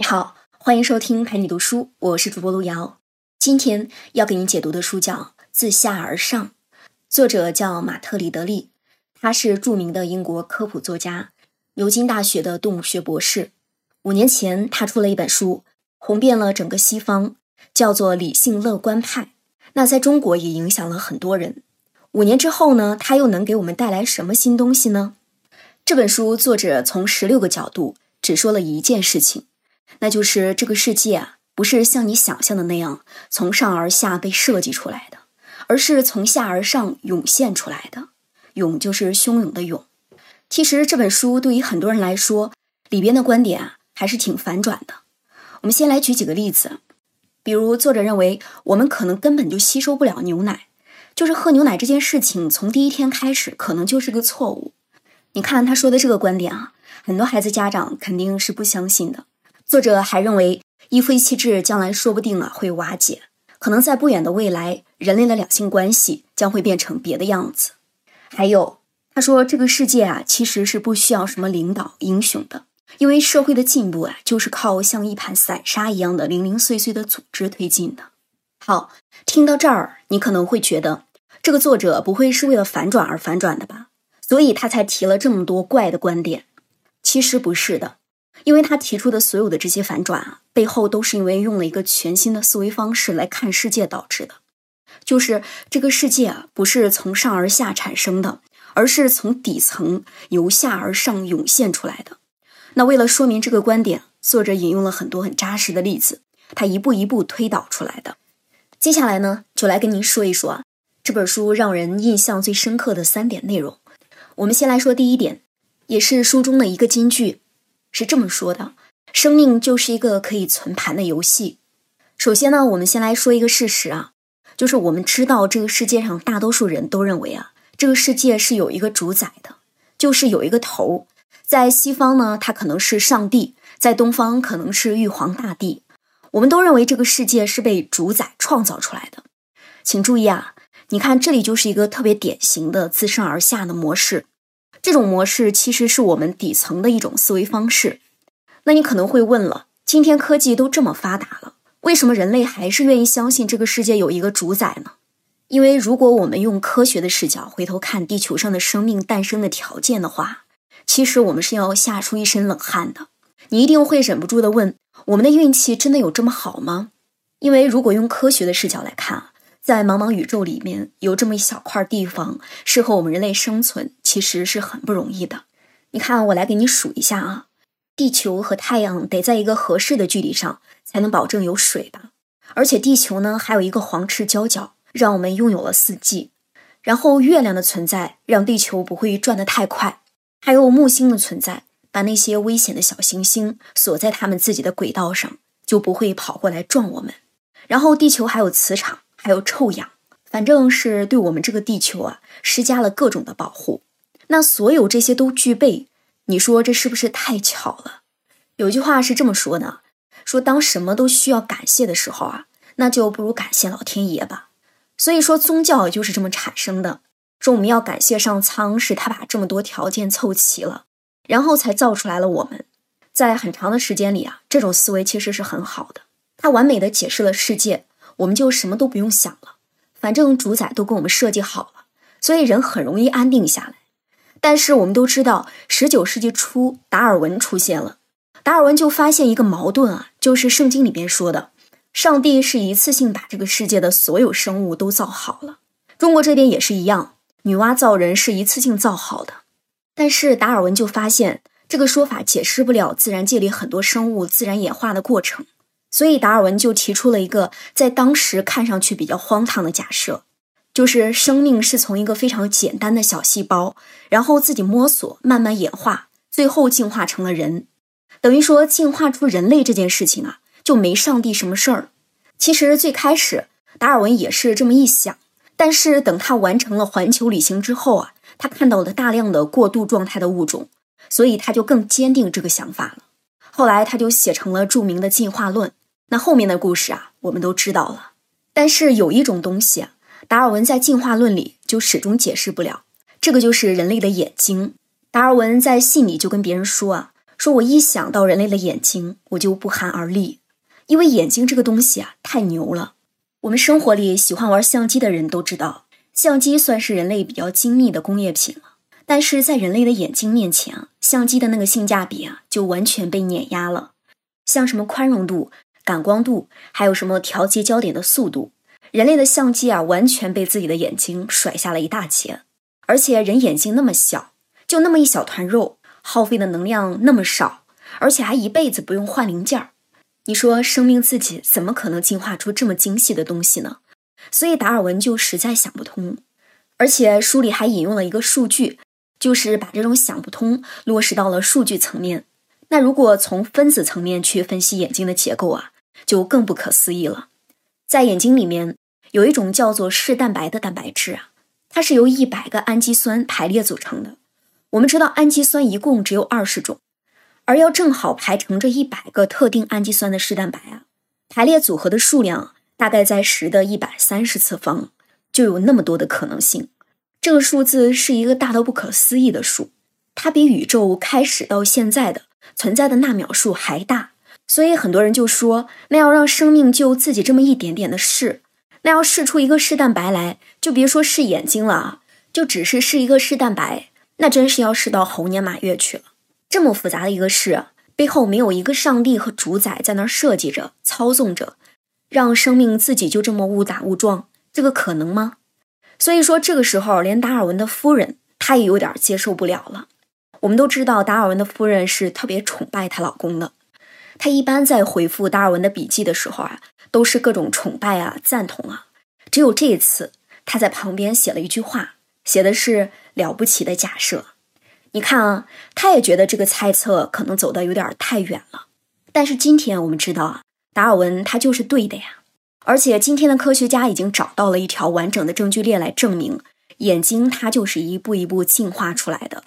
你好，欢迎收听陪你读书，我是主播路遥。今天要给你解读的书叫《自下而上》，作者叫马特·里德利，他是著名的英国科普作家，牛津大学的动物学博士。五年前，他出了一本书，红遍了整个西方，叫做《理性乐观派》。那在中国也影响了很多人。五年之后呢，他又能给我们带来什么新东西呢？这本书作者从十六个角度只说了一件事情。那就是这个世界啊，不是像你想象的那样从上而下被设计出来的，而是从下而上涌现出来的。涌就是汹涌的涌。其实这本书对于很多人来说，里边的观点啊还是挺反转的。我们先来举几个例子，比如作者认为我们可能根本就吸收不了牛奶，就是喝牛奶这件事情从第一天开始可能就是个错误。你看他说的这个观点啊，很多孩子家长肯定是不相信的。作者还认为，一夫一妻制将来说不定啊会瓦解，可能在不远的未来，人类的两性关系将会变成别的样子。还有，他说这个世界啊其实是不需要什么领导英雄的，因为社会的进步啊就是靠像一盘散沙一样的零零碎碎的组织推进的。好，听到这儿，你可能会觉得这个作者不会是为了反转而反转的吧？所以他才提了这么多怪的观点。其实不是的。因为他提出的所有的这些反转啊，背后都是因为用了一个全新的思维方式来看世界导致的，就是这个世界啊不是从上而下产生的，而是从底层由下而上涌现出来的。那为了说明这个观点，作者引用了很多很扎实的例子，他一步一步推导出来的。接下来呢，就来跟您说一说啊这本书让人印象最深刻的三点内容。我们先来说第一点，也是书中的一个金句。是这么说的：生命就是一个可以存盘的游戏。首先呢，我们先来说一个事实啊，就是我们知道这个世界上大多数人都认为啊，这个世界是有一个主宰的，就是有一个头。在西方呢，它可能是上帝；在东方，可能是玉皇大帝。我们都认为这个世界是被主宰创造出来的。请注意啊，你看这里就是一个特别典型的自上而下的模式。这种模式其实是我们底层的一种思维方式。那你可能会问了：今天科技都这么发达了，为什么人类还是愿意相信这个世界有一个主宰呢？因为如果我们用科学的视角回头看地球上的生命诞生的条件的话，其实我们是要吓出一身冷汗的。你一定会忍不住的问：我们的运气真的有这么好吗？因为如果用科学的视角来看。在茫茫宇宙里面有这么一小块地方适合我们人类生存，其实是很不容易的。你看，我来给你数一下啊，地球和太阳得在一个合适的距离上才能保证有水吧。而且地球呢还有一个黄赤交角，让我们拥有了四季。然后月亮的存在让地球不会转得太快，还有木星的存在，把那些危险的小行星锁在他们自己的轨道上，就不会跑过来撞我们。然后地球还有磁场。还有臭氧，反正是对我们这个地球啊施加了各种的保护。那所有这些都具备，你说这是不是太巧了？有句话是这么说的：说当什么都需要感谢的时候啊，那就不如感谢老天爷吧。所以说宗教就是这么产生的。说我们要感谢上苍，是他把这么多条件凑齐了，然后才造出来了我们。在很长的时间里啊，这种思维其实是很好的，它完美的解释了世界。我们就什么都不用想了，反正主宰都给我们设计好了，所以人很容易安定下来。但是我们都知道，十九世纪初达尔文出现了，达尔文就发现一个矛盾啊，就是圣经里边说的，上帝是一次性把这个世界的所有生物都造好了。中国这边也是一样，女娲造人是一次性造好的。但是达尔文就发现，这个说法解释不了自然界里很多生物自然演化的过程。所以达尔文就提出了一个在当时看上去比较荒唐的假设，就是生命是从一个非常简单的小细胞，然后自己摸索慢慢演化，最后进化成了人。等于说进化出人类这件事情啊，就没上帝什么事儿。其实最开始达尔文也是这么一想，但是等他完成了环球旅行之后啊，他看到了大量的过渡状态的物种，所以他就更坚定这个想法了。后来他就写成了著名的进化论。那后面的故事啊，我们都知道了。但是有一种东西啊，达尔文在进化论里就始终解释不了，这个就是人类的眼睛。达尔文在信里就跟别人说啊，说我一想到人类的眼睛，我就不寒而栗，因为眼睛这个东西啊，太牛了。我们生活里喜欢玩相机的人都知道，相机算是人类比较精密的工业品了。但是在人类的眼睛面前，相机的那个性价比啊，就完全被碾压了。像什么宽容度、感光度，还有什么调节焦点的速度，人类的相机啊，完全被自己的眼睛甩下了一大截。而且人眼睛那么小，就那么一小团肉，耗费的能量那么少，而且还一辈子不用换零件儿。你说生命自己怎么可能进化出这么精细的东西呢？所以达尔文就实在想不通。而且书里还引用了一个数据，就是把这种想不通落实到了数据层面。那如果从分子层面去分析眼睛的结构啊，就更不可思议了。在眼睛里面有一种叫做视蛋白的蛋白质啊，它是由一百个氨基酸排列组成的。我们知道氨基酸一共只有二十种。而要正好排成这一百个特定氨基酸的视蛋白啊，排列组合的数量大概在十的一百三十次方，就有那么多的可能性。这个数字是一个大到不可思议的数，它比宇宙开始到现在的存在的纳秒数还大。所以很多人就说，那要让生命就自己这么一点点的试，那要试出一个试蛋白来，就别说试眼睛了啊，就只是试一个试蛋白，那真是要试到猴年马月去了。这么复杂的一个事，背后没有一个上帝和主宰在那儿设计着、操纵着，让生命自己就这么误打误撞，这个可能吗？所以说，这个时候连达尔文的夫人她也有点接受不了了。我们都知道，达尔文的夫人是特别崇拜她老公的，他一般在回复达尔文的笔记的时候啊，都是各种崇拜啊、赞同啊。只有这一次，他在旁边写了一句话，写的是了不起的假设。你看啊，他也觉得这个猜测可能走得有点太远了。但是今天我们知道啊，达尔文他就是对的呀。而且今天的科学家已经找到了一条完整的证据链来证明，眼睛它就是一步一步进化出来的。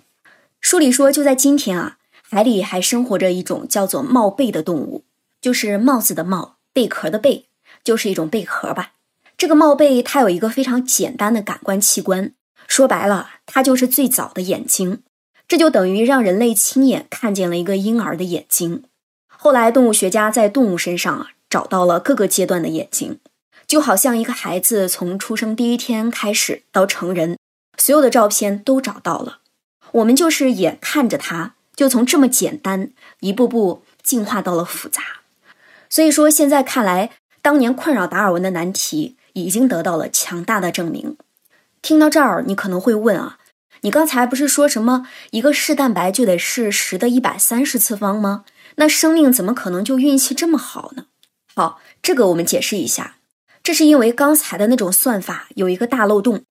书里说，就在今天啊，海里还生活着一种叫做帽贝的动物，就是帽子的帽，贝壳的贝，就是一种贝壳吧。这个帽贝它有一个非常简单的感官器官，说白了，它就是最早的眼睛。这就等于让人类亲眼看见了一个婴儿的眼睛。后来，动物学家在动物身上啊找到了各个阶段的眼睛，就好像一个孩子从出生第一天开始到成人，所有的照片都找到了。我们就是眼看着他，就从这么简单一步步进化到了复杂。所以说，现在看来，当年困扰达尔文的难题已经得到了强大的证明。听到这儿，你可能会问啊？你刚才不是说什么一个视蛋白就得是十的一百三十次方吗？那生命怎么可能就运气这么好呢？好，这个我们解释一下，这是因为刚才的那种算法有一个大漏洞，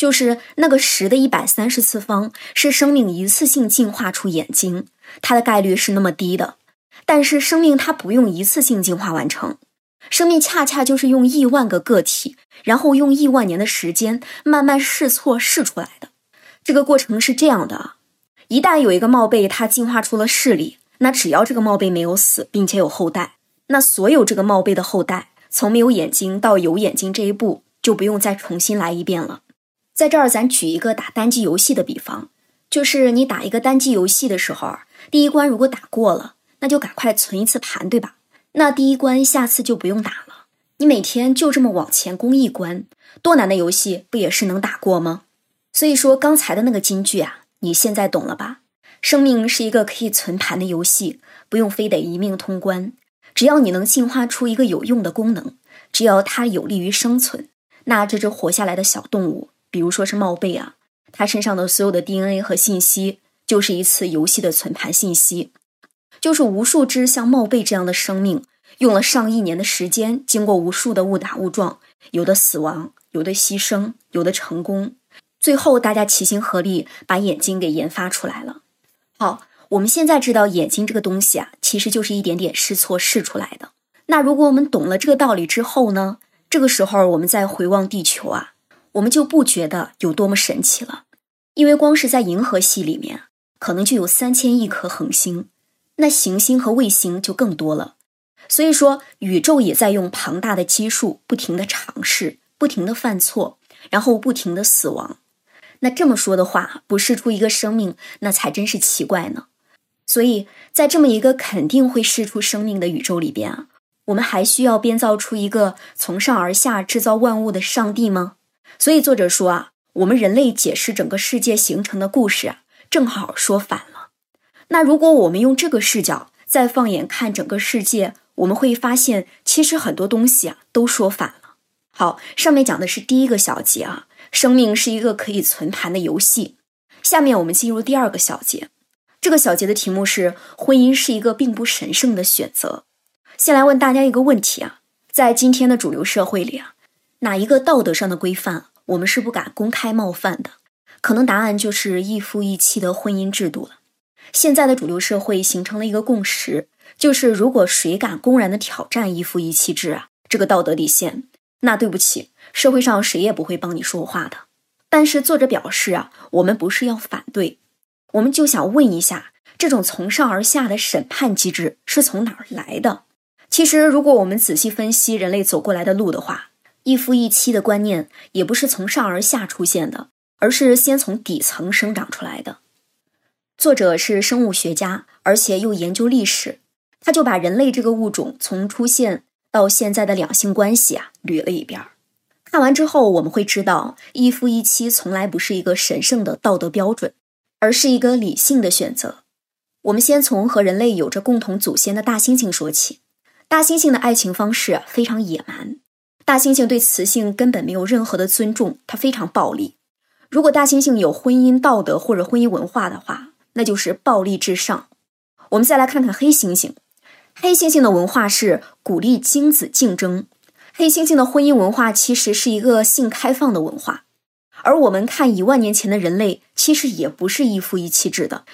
就是那个十的一百三十次方是生命一次性进化出眼睛，它的概率是那么低的。但是生命它不用一次性进化完成，生命恰恰就是用亿万个个体，然后用亿万年的时间慢慢试错试出来的。这个过程是这样的：一旦有一个帽贝它进化出了视力，那只要这个帽贝没有死，并且有后代，那所有这个帽贝的后代从没有眼睛到有眼睛这一步就不用再重新来一遍了。在这儿，咱举一个打单机游戏的比方，就是你打一个单机游戏的时候，第一关如果打过了，那就赶快存一次盘，对吧？那第一关下次就不用打了。你每天就这么往前攻一关，多难的游戏不也是能打过吗？所以说刚才的那个金句啊，你现在懂了吧？生命是一个可以存盘的游戏，不用非得一命通关。只要你能进化出一个有用的功能，只要它有利于生存，那这只活下来的小动物，比如说是帽贝啊，它身上的所有的 DNA 和信息，就是一次游戏的存盘信息，就是无数只像帽贝这样的生命，用了上亿年的时间，经过无数的误打误撞，有的死亡，有的牺牲，有的成功。最后，大家齐心合力把眼睛给研发出来了。好，我们现在知道眼睛这个东西啊，其实就是一点点试错试出来的。那如果我们懂了这个道理之后呢？这个时候我们再回望地球啊，我们就不觉得有多么神奇了。因为光是在银河系里面，可能就有三千亿颗恒星，那行星和卫星就更多了。所以说，宇宙也在用庞大的基数不停的尝试，不停的犯错，然后不停的死亡。那这么说的话，不试出一个生命，那才真是奇怪呢。所以在这么一个肯定会试出生命的宇宙里边啊，我们还需要编造出一个从上而下制造万物的上帝吗？所以作者说啊，我们人类解释整个世界形成的故事啊，正好说反了。那如果我们用这个视角再放眼看整个世界，我们会发现，其实很多东西啊都说反了。好，上面讲的是第一个小节啊，生命是一个可以存盘的游戏。下面我们进入第二个小节，这个小节的题目是婚姻是一个并不神圣的选择。先来问大家一个问题啊，在今天的主流社会里啊，哪一个道德上的规范？我们是不敢公开冒犯的，可能答案就是一夫一妻的婚姻制度了。现在的主流社会形成了一个共识，就是如果谁敢公然的挑战一夫一妻制啊这个道德底线，那对不起，社会上谁也不会帮你说话的。但是作者表示啊，我们不是要反对，我们就想问一下，这种从上而下的审判机制是从哪儿来的？其实，如果我们仔细分析人类走过来的路的话，一夫一妻的观念也不是从上而下出现的，而是先从底层生长出来的。作者是生物学家，而且又研究历史，他就把人类这个物种从出现到现在的两性关系啊捋了一遍。看完之后，我们会知道，一夫一妻从来不是一个神圣的道德标准，而是一个理性的选择。我们先从和人类有着共同祖先的大猩猩说起，大猩猩的爱情方式非常野蛮。大猩猩对雌性根本没有任何的尊重，它非常暴力。如果大猩猩有婚姻道德或者婚姻文化的话，那就是暴力至上。我们再来看看黑猩猩，黑猩猩的文化是鼓励精子竞争。黑猩猩的婚姻文化其实是一个性开放的文化，而我们看一万年前的人类，其实也不是一夫一妻制的。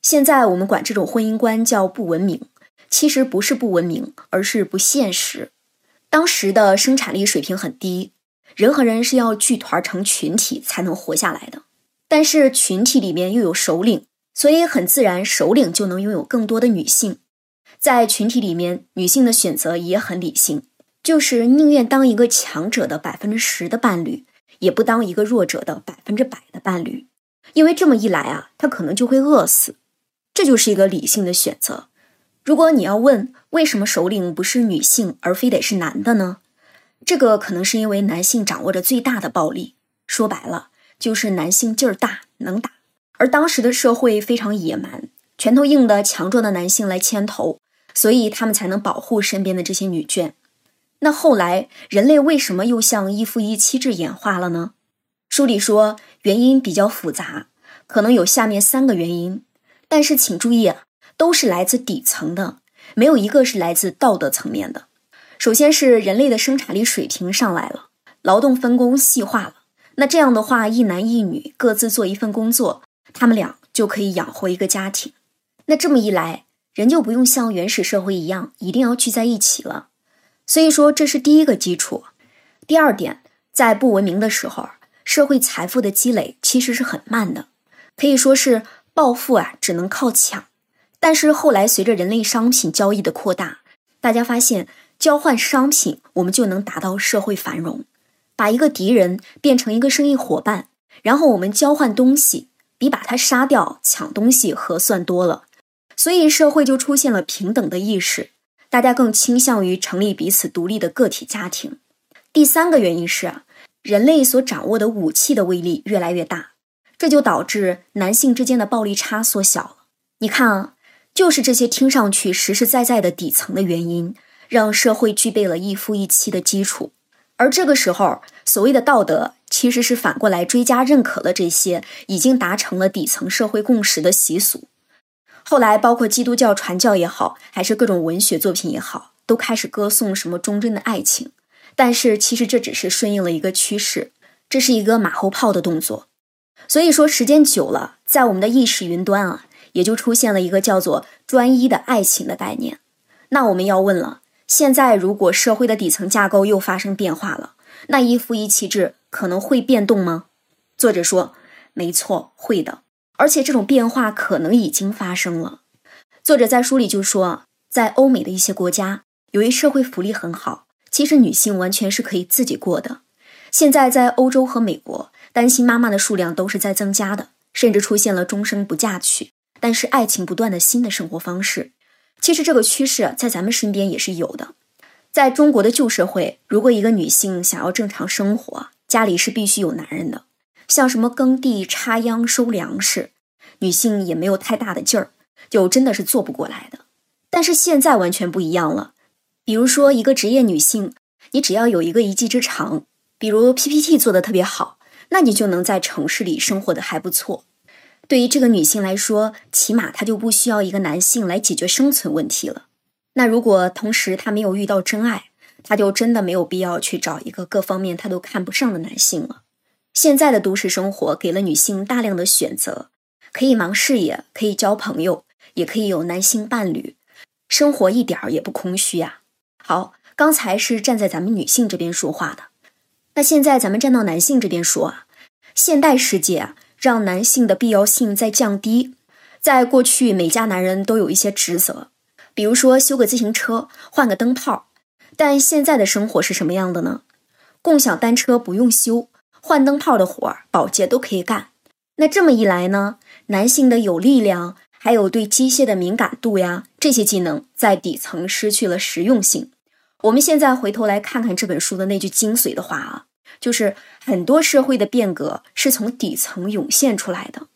现在我们管这种婚姻观叫不文明，其实不是不文明，而是不现实。当时的生产力水平很低，人和人是要聚团成群体才能活下来的。但是群体里面又有首领，所以很自然，首领就能拥有更多的女性。在群体里面，女性的选择也很理性，就是宁愿当一个强者的百分之十的伴侣，也不当一个弱者的百分之百的伴侣，因为这么一来啊，她可能就会饿死。这就是一个理性的选择。如果你要问为什么首领不是女性，而非得是男的呢？这个可能是因为男性掌握着最大的暴力，说白了就是男性劲儿大，能打。而当时的社会非常野蛮，拳头硬的强壮的男性来牵头，所以他们才能保护身边的这些女眷。那后来人类为什么又向一夫一妻制演化了呢？书里说原因比较复杂，可能有下面三个原因，但是请注意。都是来自底层的，没有一个是来自道德层面的。首先是人类的生产力水平上来了，劳动分工细化了。那这样的话，一男一女各自做一份工作，他们俩就可以养活一个家庭。那这么一来，人就不用像原始社会一样一定要聚在一起了。所以说，这是第一个基础。第二点，在不文明的时候，社会财富的积累其实是很慢的，可以说是暴富啊，只能靠抢。但是后来，随着人类商品交易的扩大，大家发现交换商品，我们就能达到社会繁荣，把一个敌人变成一个生意伙伴，然后我们交换东西，比把他杀掉抢东西合算多了。所以社会就出现了平等的意识，大家更倾向于成立彼此独立的个体家庭。第三个原因是，人类所掌握的武器的威力越来越大，这就导致男性之间的暴力差缩小了。你看啊。就是这些听上去实实在在的底层的原因，让社会具备了一夫一妻的基础。而这个时候，所谓的道德其实是反过来追加认可了这些已经达成了底层社会共识的习俗。后来，包括基督教传教也好，还是各种文学作品也好，都开始歌颂什么忠贞的爱情。但是，其实这只是顺应了一个趋势，这是一个马后炮的动作。所以说，时间久了，在我们的意识云端啊。也就出现了一个叫做专一的爱情的概念。那我们要问了：现在如果社会的底层架构又发生变化了，那一夫一妻制可能会变动吗？作者说：没错，会的，而且这种变化可能已经发生了。作者在书里就说，在欧美的一些国家，由于社会福利很好，其实女性完全是可以自己过的。现在在欧洲和美国，单亲妈妈的数量都是在增加的，甚至出现了终生不嫁娶。但是爱情不断的新的生活方式。其实这个趋势在咱们身边也是有的。在中国的旧社会，如果一个女性想要正常生活，家里是必须有男人的，像什么耕地、插秧、收粮食，女性也没有太大的劲儿，就真的是做不过来的。但是现在完全不一样了，比如说一个职业女性，你只要有一个一技之长，比如 PPT 做的特别好，那你就能在城市里生活的还不错。对于这个女性来说，起码她就不需要一个男性来解决生存问题了。那如果同时她没有遇到真爱，她就真的没有必要去找一个各方面她都看不上的男性了。现在的都市生活给了女性大量的选择，可以忙事业，可以交朋友，也可以有男性伴侣，生活一点儿也不空虚呀。好，刚才是站在咱们女性这边说话的，那现在咱们站到男性这边说啊，现代世界啊。让男性的必要性在降低。在过去，每家男人都有一些职责，比如说修个自行车、换个灯泡。但现在的生活是什么样的呢？共享单车不用修，换灯泡的活儿，保洁都可以干。那这么一来呢，男性的有力量，还有对机械的敏感度呀，这些技能在底层失去了实用性。我们现在回头来看看这本书的那句精髓的话啊。就是很多社会的变革是从底层涌现出来的。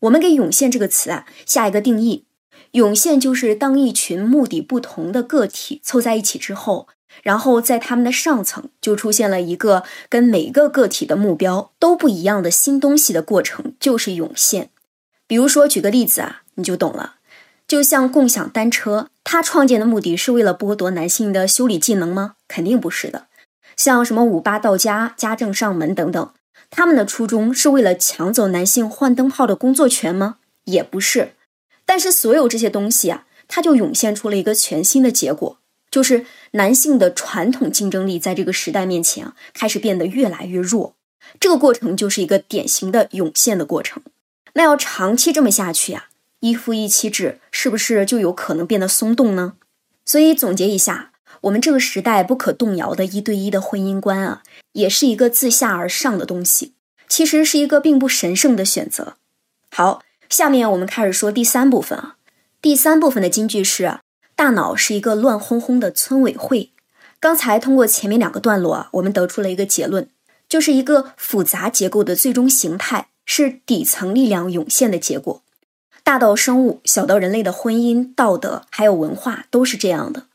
我们给“涌现”这个词啊下一个定义：涌现就是当一群目的不同的个体凑在一起之后，然后在他们的上层就出现了一个跟每个个体的目标都不一样的新东西的过程，就是涌现。比如说，举个例子啊，你就懂了。就像共享单车，它创建的目的是为了剥夺男性的修理技能吗？肯定不是的。像什么五八到家、家政上门等等，他们的初衷是为了抢走男性换灯泡的工作权吗？也不是。但是所有这些东西啊，它就涌现出了一个全新的结果，就是男性的传统竞争力在这个时代面前啊，开始变得越来越弱。这个过程就是一个典型的涌现的过程。那要长期这么下去啊，一夫一妻制是不是就有可能变得松动呢？所以总结一下。我们这个时代不可动摇的一对一的婚姻观啊，也是一个自下而上的东西，其实是一个并不神圣的选择。好，下面我们开始说第三部分啊。第三部分的金句是，大脑是一个乱哄哄的村委会。刚才通过前面两个段落啊，我们得出了一个结论，就是一个复杂结构的最终形态是底层力量涌现的结果。大到生物，小到人类的婚姻、道德还有文化，都是这样的。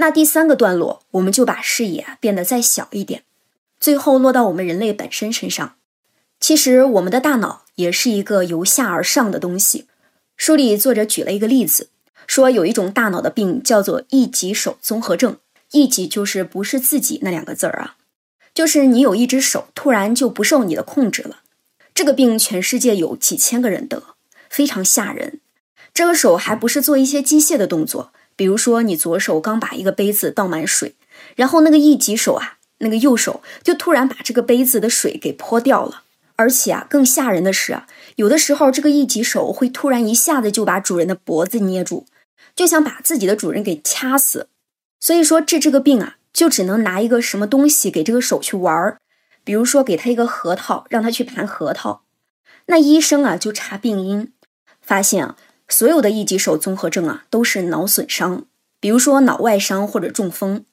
那第三个段落，我们就把视野变得再小一点，最后落到我们人类本身身上。其实，我们的大脑也是一个由下而上的东西。书里作者举了一个例子，说有一种大脑的病叫做一级手综合症，一级就是不是自己那两个字儿啊，就是你有一只手突然就不受你的控制了。这个病全世界有几千个人得，非常吓人。这个手还不是做一些机械的动作。比如说，你左手刚把一个杯子倒满水，然后那个一级手啊，那个右手就突然把这个杯子的水给泼掉了。而且啊，更吓人的是啊，有的时候这个一级手会突然一下子就把主人的脖子捏住，就想把自己的主人给掐死。所以说治这个病啊，就只能拿一个什么东西给这个手去玩儿，比如说给他一个核桃，让他去盘核桃。那医生啊就查病因，发现啊。所有的一级手综合症啊，都是脑损伤，比如说脑外伤或者中风，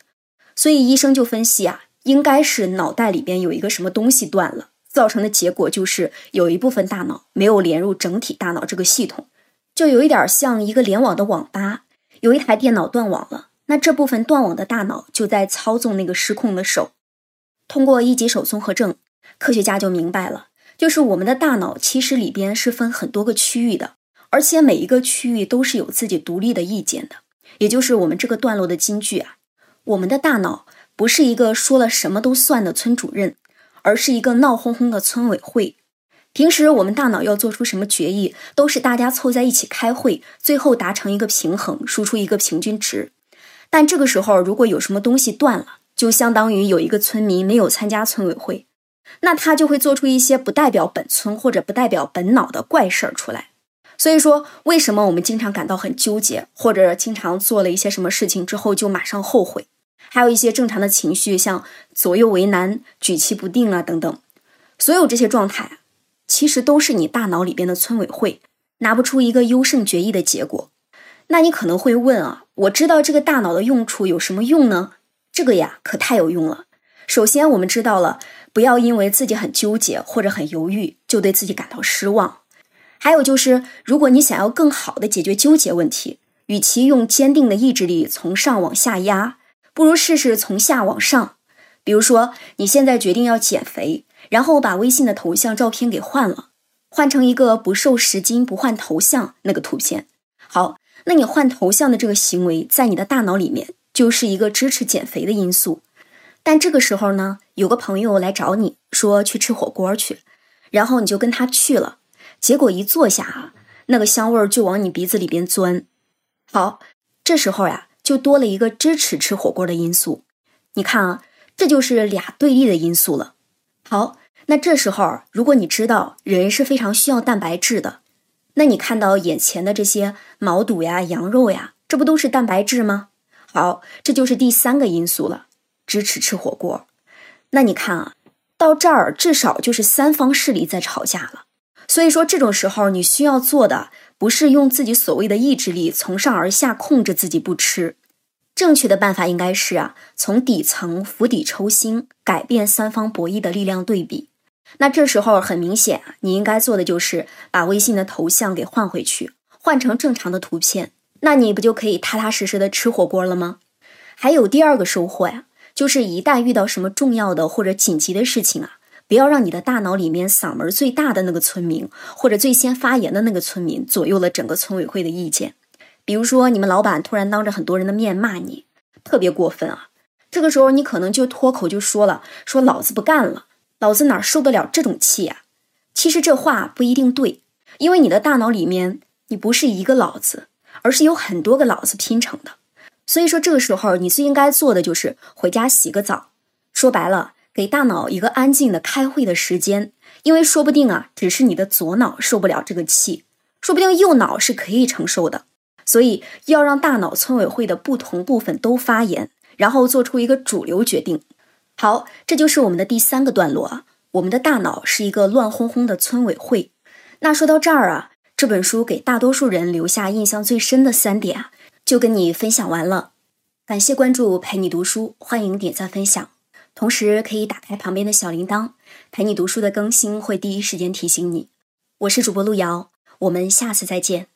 所以医生就分析啊，应该是脑袋里边有一个什么东西断了，造成的结果就是有一部分大脑没有连入整体大脑这个系统，就有一点像一个联网的网吧，有一台电脑断网了，那这部分断网的大脑就在操纵那个失控的手。通过一级手综合症，科学家就明白了，就是我们的大脑其实里边是分很多个区域的。而且每一个区域都是有自己独立的意见的，也就是我们这个段落的金句啊。我们的大脑不是一个说了什么都算的村主任，而是一个闹哄哄的村委会。平时我们大脑要做出什么决议，都是大家凑在一起开会，最后达成一个平衡，输出一个平均值。但这个时候，如果有什么东西断了，就相当于有一个村民没有参加村委会，那他就会做出一些不代表本村或者不代表本脑的怪事儿出来。所以说，为什么我们经常感到很纠结，或者经常做了一些什么事情之后就马上后悔？还有一些正常的情绪，像左右为难、举棋不定啊等等。所有这些状态，其实都是你大脑里边的村委会拿不出一个优胜决议的结果。那你可能会问啊，我知道这个大脑的用处有什么用呢？这个呀，可太有用了。首先，我们知道了，不要因为自己很纠结或者很犹豫，就对自己感到失望。还有就是，如果你想要更好的解决纠结问题，与其用坚定的意志力从上往下压，不如试试从下往上。比如说，你现在决定要减肥，然后把微信的头像照片给换了，换成一个不瘦十斤不换头像那个图片。好，那你换头像的这个行为，在你的大脑里面就是一个支持减肥的因素。但这个时候呢，有个朋友来找你说去吃火锅去，然后你就跟他去了。结果一坐下啊，那个香味儿就往你鼻子里边钻。好，这时候呀，就多了一个支持吃火锅的因素。你看啊，这就是俩对立的因素了。好，那这时候如果你知道人是非常需要蛋白质的，那你看到眼前的这些毛肚呀、羊肉呀，这不都是蛋白质吗？好，这就是第三个因素了，支持吃火锅。那你看啊，到这儿至少就是三方势力在吵架了。所以说，这种时候你需要做的不是用自己所谓的意志力从上而下控制自己不吃，正确的办法应该是啊，从底层釜底抽薪，改变三方博弈的力量对比。那这时候很明显，你应该做的就是把微信的头像给换回去，换成正常的图片，那你不就可以踏踏实实的吃火锅了吗？还有第二个收获呀，就是一旦遇到什么重要的或者紧急的事情啊。不要让你的大脑里面嗓门最大的那个村民，或者最先发言的那个村民左右了整个村委会的意见。比如说，你们老板突然当着很多人的面骂你，特别过分啊！这个时候你可能就脱口就说了：“说老子不干了，老子哪受得了这种气啊？”其实这话不一定对，因为你的大脑里面你不是一个老子，而是有很多个老子拼成的。所以说，这个时候你最应该做的就是回家洗个澡。说白了。给大脑一个安静的开会的时间，因为说不定啊，只是你的左脑受不了这个气，说不定右脑是可以承受的。所以要让大脑村委会的不同部分都发言，然后做出一个主流决定。好，这就是我们的第三个段落啊。我们的大脑是一个乱哄哄的村委会。那说到这儿啊，这本书给大多数人留下印象最深的三点啊，就跟你分享完了。感谢关注，陪你读书，欢迎点赞分享。同时可以打开旁边的小铃铛，陪你读书的更新会第一时间提醒你。我是主播路遥，我们下次再见。